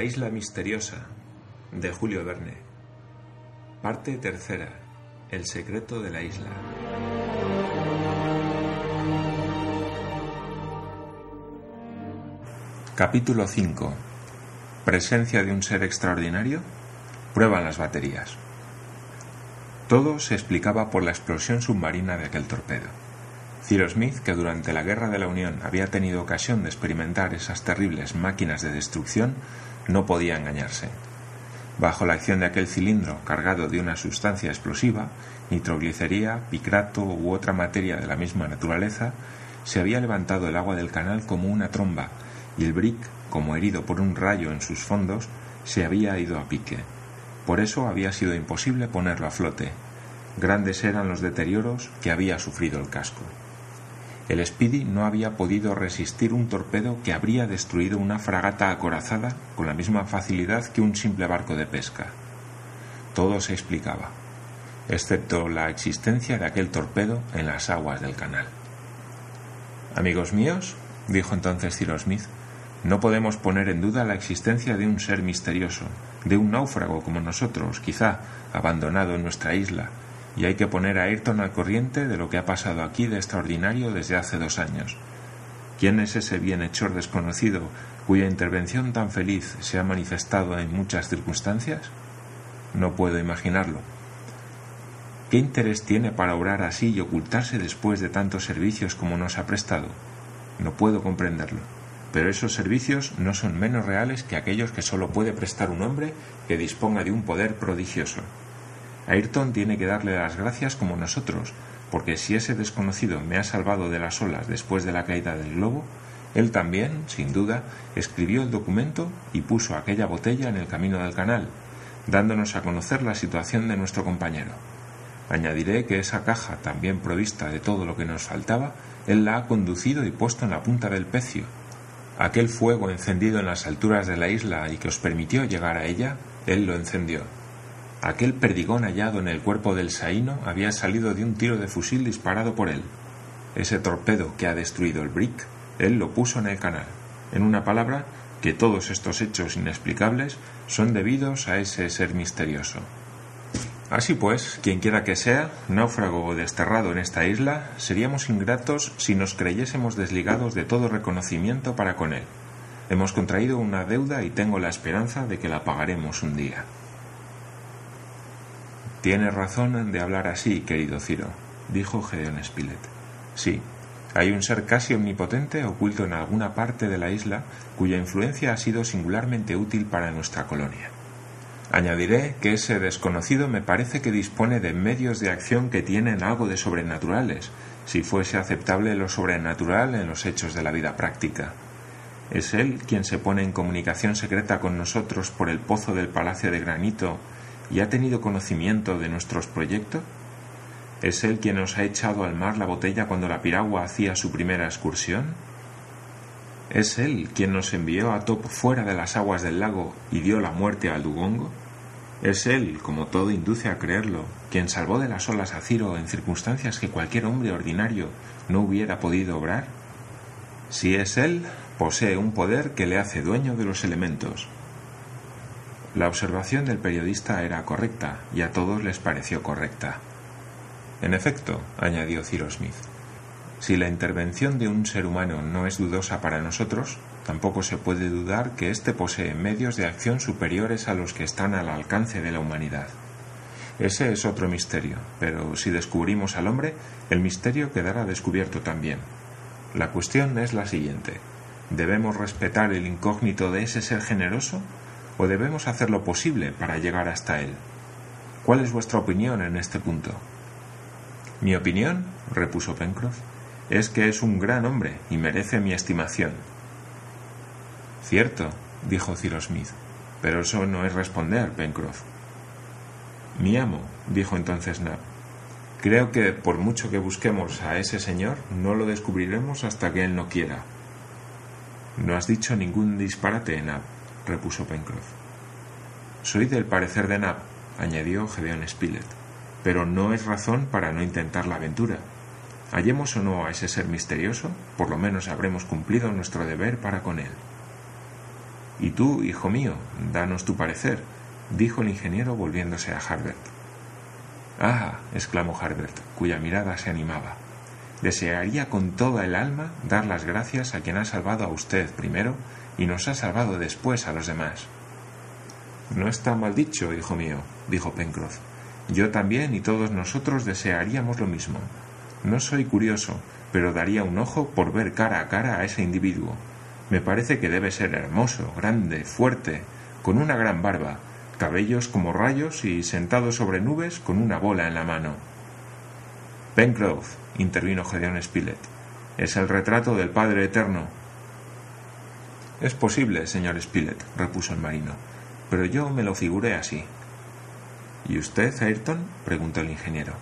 La isla misteriosa de Julio Verne. Parte tercera. El secreto de la isla. Capítulo 5. Presencia de un ser extraordinario. Prueban las baterías. Todo se explicaba por la explosión submarina de aquel torpedo. Cyrus Smith, que durante la Guerra de la Unión había tenido ocasión de experimentar esas terribles máquinas de destrucción, no podía engañarse. Bajo la acción de aquel cilindro cargado de una sustancia explosiva, nitroglicería, picrato u otra materia de la misma naturaleza, se había levantado el agua del canal como una tromba y el brick, como herido por un rayo en sus fondos, se había ido a pique. Por eso había sido imposible ponerlo a flote. Grandes eran los deterioros que había sufrido el casco. El Speedy no había podido resistir un torpedo que habría destruido una fragata acorazada con la misma facilidad que un simple barco de pesca. Todo se explicaba, excepto la existencia de aquel torpedo en las aguas del canal. Amigos míos, dijo entonces Cyrus Smith, no podemos poner en duda la existencia de un ser misterioso, de un náufrago como nosotros, quizá abandonado en nuestra isla, y hay que poner a Ayrton al corriente de lo que ha pasado aquí de extraordinario desde hace dos años. ¿Quién es ese bienhechor desconocido cuya intervención tan feliz se ha manifestado en muchas circunstancias? No puedo imaginarlo. ¿Qué interés tiene para obrar así y ocultarse después de tantos servicios como nos ha prestado? No puedo comprenderlo. Pero esos servicios no son menos reales que aquellos que solo puede prestar un hombre que disponga de un poder prodigioso. Ayrton tiene que darle las gracias como nosotros, porque si ese desconocido me ha salvado de las olas después de la caída del globo, él también, sin duda, escribió el documento y puso aquella botella en el camino del canal, dándonos a conocer la situación de nuestro compañero. Añadiré que esa caja, también provista de todo lo que nos faltaba, él la ha conducido y puesto en la punta del pecio. Aquel fuego encendido en las alturas de la isla y que os permitió llegar a ella, él lo encendió. Aquel perdigón hallado en el cuerpo del Saíno había salido de un tiro de fusil disparado por él. Ese torpedo que ha destruido el Brick, él lo puso en el canal. En una palabra, que todos estos hechos inexplicables son debidos a ese ser misterioso. Así pues, quien quiera que sea, náufrago o desterrado en esta isla, seríamos ingratos si nos creyésemos desligados de todo reconocimiento para con él. Hemos contraído una deuda y tengo la esperanza de que la pagaremos un día. Tienes razón de hablar así, querido Ciro, dijo Gedeón Spilett. Sí, hay un ser casi omnipotente oculto en alguna parte de la isla cuya influencia ha sido singularmente útil para nuestra colonia. Añadiré que ese desconocido me parece que dispone de medios de acción que tienen algo de sobrenaturales, si fuese aceptable lo sobrenatural en los hechos de la vida práctica. ¿Es él quien se pone en comunicación secreta con nosotros por el pozo del Palacio de Granito y ha tenido conocimiento de nuestros proyectos? ¿Es él quien nos ha echado al mar la botella cuando la piragua hacía su primera excursión? ¿Es él quien nos envió a Top fuera de las aguas del lago y dio la muerte al Dugongo? ¿Es él, como todo induce a creerlo, quien salvó de las olas a Ciro en circunstancias que cualquier hombre ordinario no hubiera podido obrar? Si es él, posee un poder que le hace dueño de los elementos, la observación del periodista era correcta y a todos les pareció correcta. En efecto, añadió Cyrus Smith, si la intervención de un ser humano no es dudosa para nosotros, tampoco se puede dudar que éste posee medios de acción superiores a los que están al alcance de la humanidad. Ese es otro misterio, pero si descubrimos al hombre, el misterio quedará descubierto también. La cuestión es la siguiente. ¿Debemos respetar el incógnito de ese ser generoso o debemos hacer lo posible para llegar hasta él. ¿Cuál es vuestra opinión en este punto? Mi opinión, repuso Pencroff, es que es un gran hombre y merece mi estimación. Cierto, dijo Cyrus Smith, pero eso no es responder, Pencroff. Mi amo, dijo entonces Nab, creo que por mucho que busquemos a ese señor, no lo descubriremos hasta que él no quiera. No has dicho ningún disparate, Nab, repuso Pencroff. Soy del parecer de Nab, añadió Gedeón Spilett, pero no es razón para no intentar la aventura. Hallemos o no a ese ser misterioso, por lo menos habremos cumplido nuestro deber para con él. Y tú, hijo mío, danos tu parecer, dijo el ingeniero volviéndose a Harbert. Ah, exclamó Harbert, cuya mirada se animaba. Desearía con toda el alma dar las gracias a quien ha salvado a usted primero y nos ha salvado después a los demás. No está mal dicho, hijo mío, dijo Pencroff. Yo también y todos nosotros desearíamos lo mismo. No soy curioso, pero daría un ojo por ver cara a cara a ese individuo. Me parece que debe ser hermoso, grande, fuerte, con una gran barba, cabellos como rayos y sentado sobre nubes con una bola en la mano. Pencroff, intervino Gedeón Spilett, es el retrato del Padre Eterno. Es posible, señor Spilett, repuso el marino, pero yo me lo figuré así. ¿Y usted, Ayrton? preguntó el ingeniero.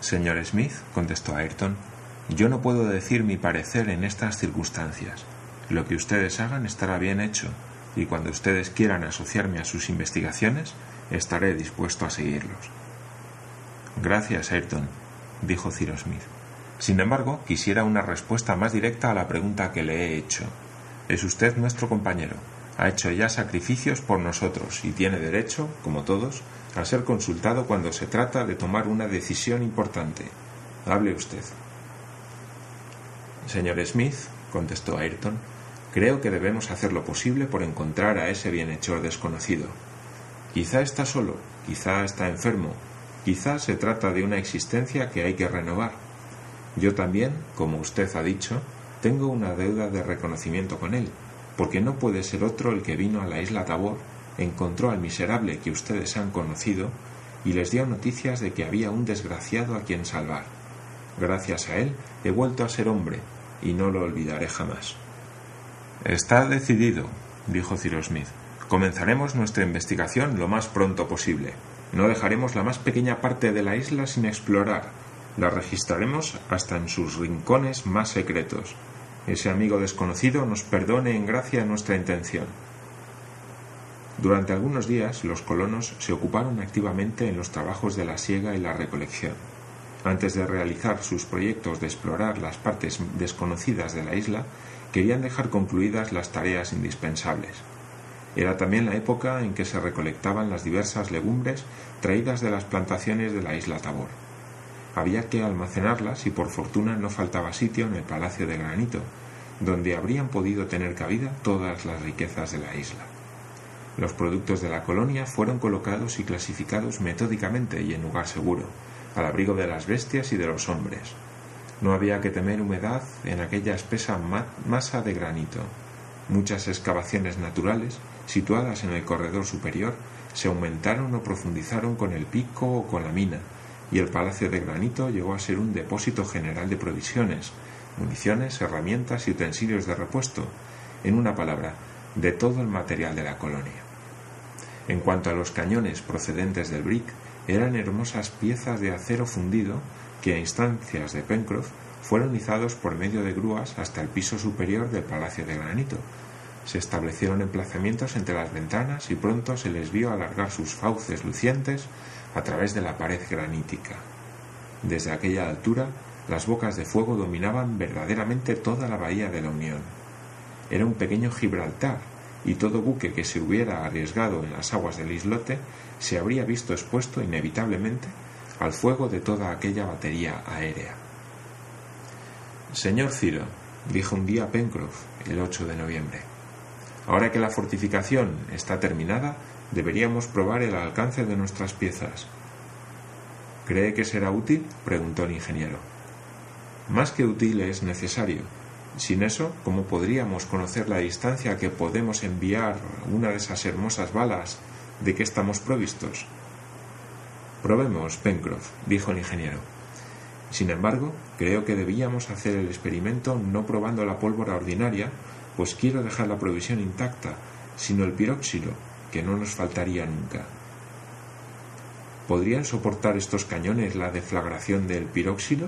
Señor Smith, contestó Ayrton, yo no puedo decir mi parecer en estas circunstancias. Lo que ustedes hagan estará bien hecho, y cuando ustedes quieran asociarme a sus investigaciones, estaré dispuesto a seguirlos. Gracias, Ayrton, dijo Cyrus Smith. Sin embargo, quisiera una respuesta más directa a la pregunta que le he hecho. Es usted nuestro compañero. Ha hecho ya sacrificios por nosotros y tiene derecho, como todos, a ser consultado cuando se trata de tomar una decisión importante. Hable usted. Señor Smith, contestó Ayrton, creo que debemos hacer lo posible por encontrar a ese bienhechor desconocido. Quizá está solo, quizá está enfermo, quizá se trata de una existencia que hay que renovar. Yo también, como usted ha dicho, tengo una deuda de reconocimiento con él, porque no puede ser otro el que vino a la isla Tabor, encontró al miserable que ustedes han conocido y les dio noticias de que había un desgraciado a quien salvar. Gracias a él he vuelto a ser hombre, y no lo olvidaré jamás. Está decidido, dijo Cyrus Smith. Comenzaremos nuestra investigación lo más pronto posible. No dejaremos la más pequeña parte de la isla sin explorar. La registraremos hasta en sus rincones más secretos. Ese amigo desconocido nos perdone en gracia nuestra intención. Durante algunos días los colonos se ocuparon activamente en los trabajos de la siega y la recolección. Antes de realizar sus proyectos de explorar las partes desconocidas de la isla, querían dejar concluidas las tareas indispensables. Era también la época en que se recolectaban las diversas legumbres traídas de las plantaciones de la isla Tabor. Había que almacenarlas y por fortuna no faltaba sitio en el Palacio de Granito, donde habrían podido tener cabida todas las riquezas de la isla. Los productos de la colonia fueron colocados y clasificados metódicamente y en lugar seguro, al abrigo de las bestias y de los hombres. No había que temer humedad en aquella espesa masa de granito. Muchas excavaciones naturales, situadas en el corredor superior, se aumentaron o profundizaron con el pico o con la mina, y el palacio de granito llegó a ser un depósito general de provisiones, municiones, herramientas y utensilios de repuesto, en una palabra, de todo el material de la colonia. En cuanto a los cañones procedentes del Brick, eran hermosas piezas de acero fundido que a instancias de Pencroff fueron izados por medio de grúas hasta el piso superior del Palacio de Granito. Se establecieron emplazamientos entre las ventanas y pronto se les vio alargar sus fauces lucientes a través de la pared granítica. Desde aquella altura, las bocas de fuego dominaban verdaderamente toda la bahía de la Unión. Era un pequeño Gibraltar, y todo buque que se hubiera arriesgado en las aguas del islote se habría visto expuesto inevitablemente al fuego de toda aquella batería aérea. Señor Ciro, dijo un día Pencroff el 8 de noviembre, ahora que la fortificación está terminada, deberíamos probar el alcance de nuestras piezas. ¿Cree que será útil? preguntó el ingeniero. Más que útil es necesario. Sin eso, ¿cómo podríamos conocer la distancia que podemos enviar una de esas hermosas balas de que estamos provistos? Probemos, Pencroff, dijo el ingeniero. Sin embargo, creo que debíamos hacer el experimento no probando la pólvora ordinaria, pues quiero dejar la provisión intacta, sino el piróxilo, que no nos faltaría nunca. ¿Podrían soportar estos cañones la deflagración del piróxilo?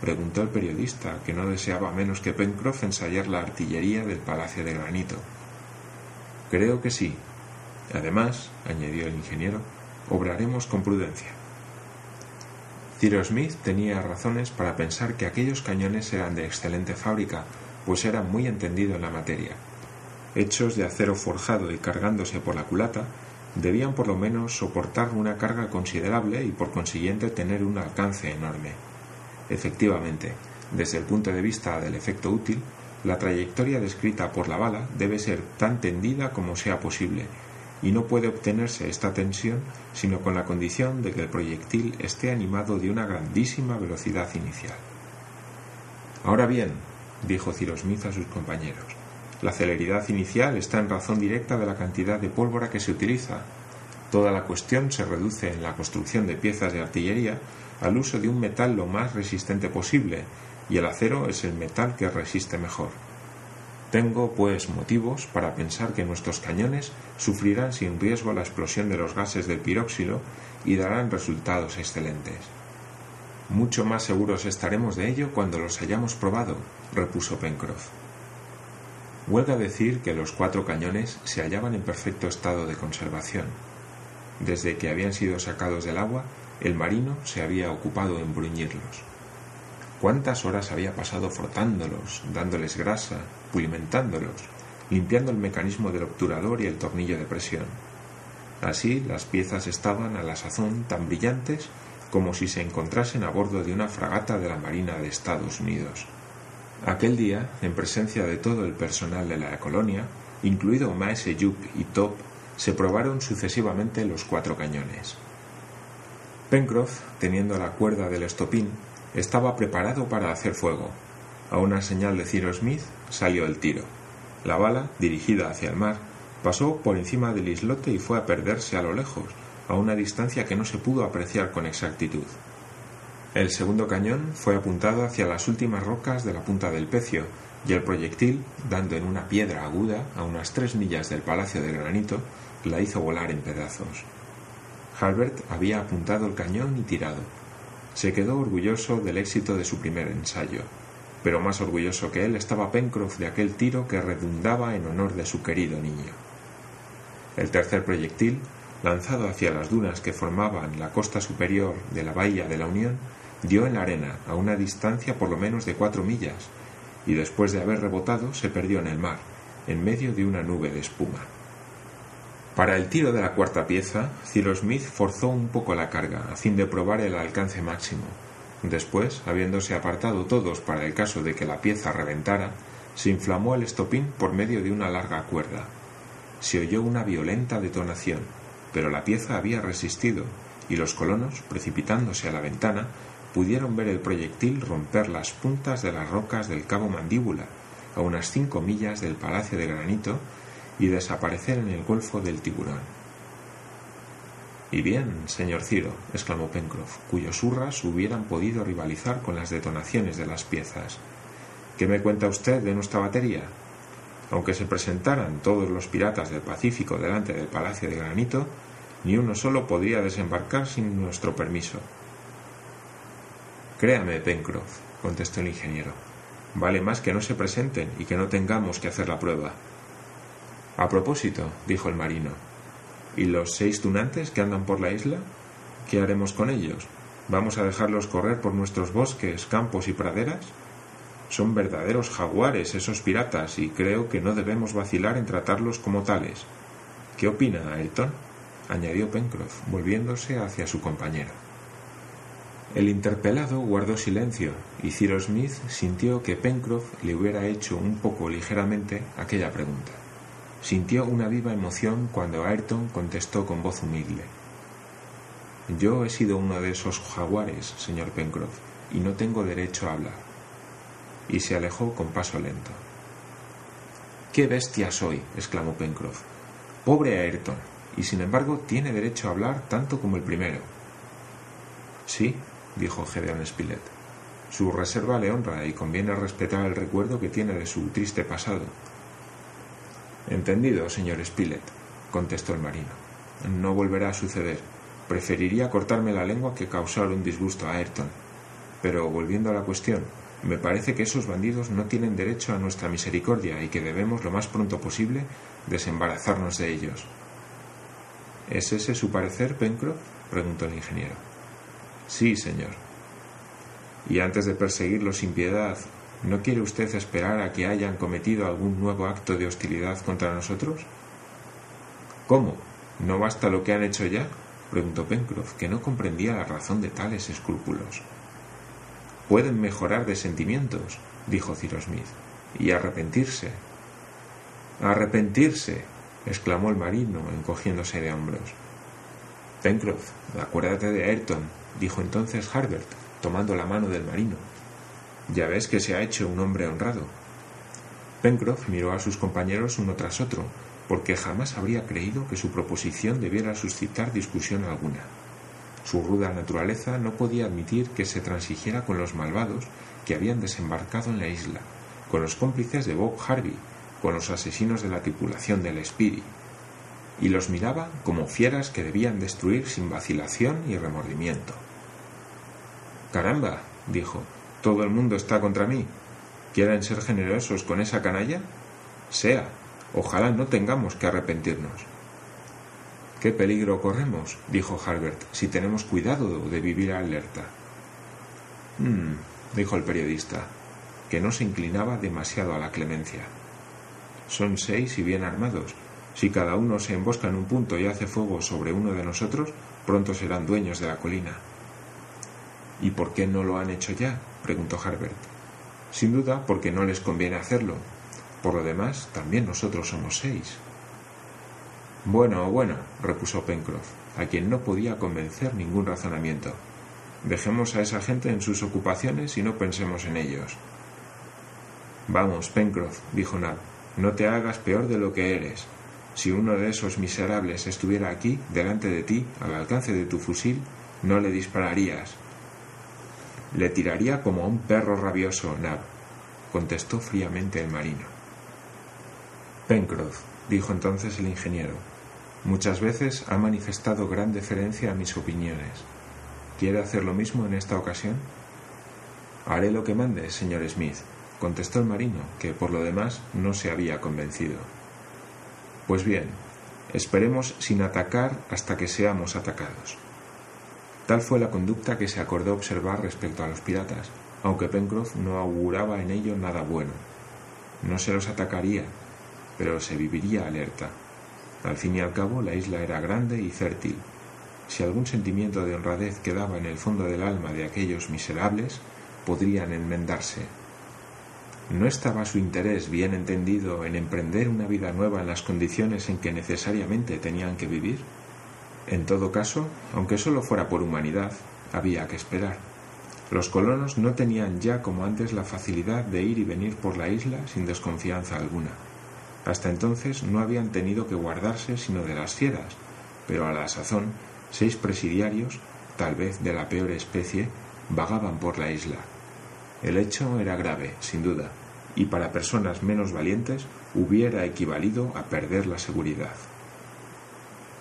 preguntó el periodista, que no deseaba menos que Pencroff ensayar la artillería del Palacio de Granito. Creo que sí. Además, añadió el ingeniero, obraremos con prudencia. Cyrus Smith tenía razones para pensar que aquellos cañones eran de excelente fábrica, pues era muy entendido en la materia. Hechos de acero forjado y cargándose por la culata, debían por lo menos soportar una carga considerable y por consiguiente tener un alcance enorme. Efectivamente, desde el punto de vista del efecto útil, la trayectoria descrita por la bala debe ser tan tendida como sea posible, y no puede obtenerse esta tensión sino con la condición de que el proyectil esté animado de una grandísima velocidad inicial. Ahora bien, dijo Cyrus Smith a sus compañeros, la celeridad inicial está en razón directa de la cantidad de pólvora que se utiliza. Toda la cuestión se reduce en la construcción de piezas de artillería al uso de un metal lo más resistente posible, y el acero es el metal que resiste mejor. Tengo, pues, motivos para pensar que nuestros cañones sufrirán sin riesgo la explosión de los gases del piróxilo y darán resultados excelentes. Mucho más seguros estaremos de ello cuando los hayamos probado, repuso Pencroff. Huelga decir que los cuatro cañones se hallaban en perfecto estado de conservación. Desde que habían sido sacados del agua, el marino se había ocupado en bruñirlos. ¿Cuántas horas había pasado frotándolos, dándoles grasa, pulimentándolos, limpiando el mecanismo del obturador y el tornillo de presión? Así las piezas estaban a la sazón tan brillantes como si se encontrasen a bordo de una fragata de la Marina de Estados Unidos. Aquel día, en presencia de todo el personal de la colonia, incluido Maese Yup y Top, se probaron sucesivamente los cuatro cañones. Pencroff, teniendo la cuerda del estopín, estaba preparado para hacer fuego. A una señal de Cyrus Smith salió el tiro. La bala, dirigida hacia el mar, pasó por encima del islote y fue a perderse a lo lejos, a una distancia que no se pudo apreciar con exactitud. El segundo cañón fue apuntado hacia las últimas rocas de la punta del pecio, y el proyectil, dando en una piedra aguda a unas tres millas del Palacio de Granito, la hizo volar en pedazos. Halbert había apuntado el cañón y tirado. Se quedó orgulloso del éxito de su primer ensayo, pero más orgulloso que él estaba Pencroff de aquel tiro que redundaba en honor de su querido niño. El tercer proyectil, lanzado hacia las dunas que formaban la costa superior de la bahía de la Unión, dio en la arena a una distancia por lo menos de cuatro millas, y después de haber rebotado se perdió en el mar, en medio de una nube de espuma. Para el tiro de la cuarta pieza, Cyrus Smith forzó un poco la carga, a fin de probar el alcance máximo. Después, habiéndose apartado todos para el caso de que la pieza reventara, se inflamó el estopín por medio de una larga cuerda. Se oyó una violenta detonación, pero la pieza había resistido, y los colonos, precipitándose a la ventana, pudieron ver el proyectil romper las puntas de las rocas del cabo Mandíbula, a unas cinco millas del Palacio de Granito, y desaparecer en el Golfo del Tiburón. Y bien, señor Ciro, exclamó Pencroff, cuyos hurras hubieran podido rivalizar con las detonaciones de las piezas. ¿Qué me cuenta usted de nuestra batería? Aunque se presentaran todos los piratas del Pacífico delante del Palacio de Granito, ni uno solo podría desembarcar sin nuestro permiso. Créame, Pencroff, contestó el ingeniero. Vale más que no se presenten y que no tengamos que hacer la prueba. A propósito, dijo el marino, ¿y los seis tunantes que andan por la isla? ¿Qué haremos con ellos? ¿Vamos a dejarlos correr por nuestros bosques, campos y praderas? Son verdaderos jaguares esos piratas y creo que no debemos vacilar en tratarlos como tales. ¿Qué opina Ayrton? añadió Pencroff, volviéndose hacia su compañero. El interpelado guardó silencio y Cyrus Smith sintió que Pencroff le hubiera hecho un poco ligeramente aquella pregunta. Sintió una viva emoción cuando Ayrton contestó con voz humilde. Yo he sido uno de esos jaguares, señor Pencroff, y no tengo derecho a hablar. Y se alejó con paso lento. ¡Qué bestia soy! exclamó Pencroff. Pobre Ayrton. Y sin embargo tiene derecho a hablar tanto como el primero. Sí, dijo Gedeón Spilett. Su reserva le honra y conviene respetar el recuerdo que tiene de su triste pasado. Entendido, señor Spilett, contestó el marino. No volverá a suceder. Preferiría cortarme la lengua que causar un disgusto a Ayrton. Pero volviendo a la cuestión, me parece que esos bandidos no tienen derecho a nuestra misericordia y que debemos lo más pronto posible desembarazarnos de ellos. ¿Es ese su parecer, Pencroff? preguntó el ingeniero. Sí, señor. Y antes de perseguirlos sin piedad, ¿No quiere usted esperar a que hayan cometido algún nuevo acto de hostilidad contra nosotros? ¿Cómo? ¿No basta lo que han hecho ya? preguntó Pencroff, que no comprendía la razón de tales escrúpulos. Pueden mejorar de sentimientos, dijo Cyrus Smith, y arrepentirse. Arrepentirse, exclamó el marino, encogiéndose de hombros. Pencroff, acuérdate de Ayrton, dijo entonces Harbert, tomando la mano del marino. Ya ves que se ha hecho un hombre honrado. Pencroff miró a sus compañeros uno tras otro, porque jamás habría creído que su proposición debiera suscitar discusión alguna. Su ruda naturaleza no podía admitir que se transigiera con los malvados que habían desembarcado en la isla, con los cómplices de Bob Harvey, con los asesinos de la tripulación del Speedy, y los miraba como fieras que debían destruir sin vacilación y remordimiento. Caramba, dijo, todo el mundo está contra mí. ¿Quieren ser generosos con esa canalla? Sea, ojalá no tengamos que arrepentirnos. ¿Qué peligro corremos? dijo Harbert, si tenemos cuidado de vivir alerta. Hmm, dijo el periodista, que no se inclinaba demasiado a la clemencia. Son seis y bien armados. Si cada uno se embosca en un punto y hace fuego sobre uno de nosotros, pronto serán dueños de la colina. ¿Y por qué no lo han hecho ya? preguntó Harbert. Sin duda porque no les conviene hacerlo. Por lo demás, también nosotros somos seis. Bueno, bueno, repuso Pencroff, a quien no podía convencer ningún razonamiento. Dejemos a esa gente en sus ocupaciones y no pensemos en ellos. Vamos, Pencroff, dijo Nab, no te hagas peor de lo que eres. Si uno de esos miserables estuviera aquí, delante de ti, al alcance de tu fusil, no le dispararías. Le tiraría como a un perro rabioso, Nab, contestó fríamente el marino. Pencroff, dijo entonces el ingeniero, muchas veces ha manifestado gran deferencia a mis opiniones. ¿Quiere hacer lo mismo en esta ocasión? Haré lo que mande, señor Smith, contestó el marino, que por lo demás no se había convencido. Pues bien, esperemos sin atacar hasta que seamos atacados. Tal fue la conducta que se acordó observar respecto a los piratas, aunque Pencroff no auguraba en ello nada bueno. No se los atacaría, pero se viviría alerta. Al fin y al cabo, la isla era grande y fértil. Si algún sentimiento de honradez quedaba en el fondo del alma de aquellos miserables, podrían enmendarse. ¿No estaba su interés bien entendido en emprender una vida nueva en las condiciones en que necesariamente tenían que vivir? En todo caso, aunque solo fuera por humanidad, había que esperar. Los colonos no tenían ya como antes la facilidad de ir y venir por la isla sin desconfianza alguna. Hasta entonces no habían tenido que guardarse sino de las fieras, pero a la sazón seis presidiarios, tal vez de la peor especie, vagaban por la isla. El hecho era grave, sin duda, y para personas menos valientes hubiera equivalido a perder la seguridad.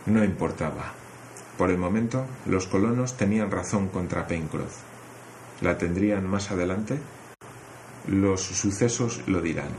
No importaba. Por el momento, los colonos tenían razón contra Pencroff. ¿La tendrían más adelante? Los sucesos lo dirán.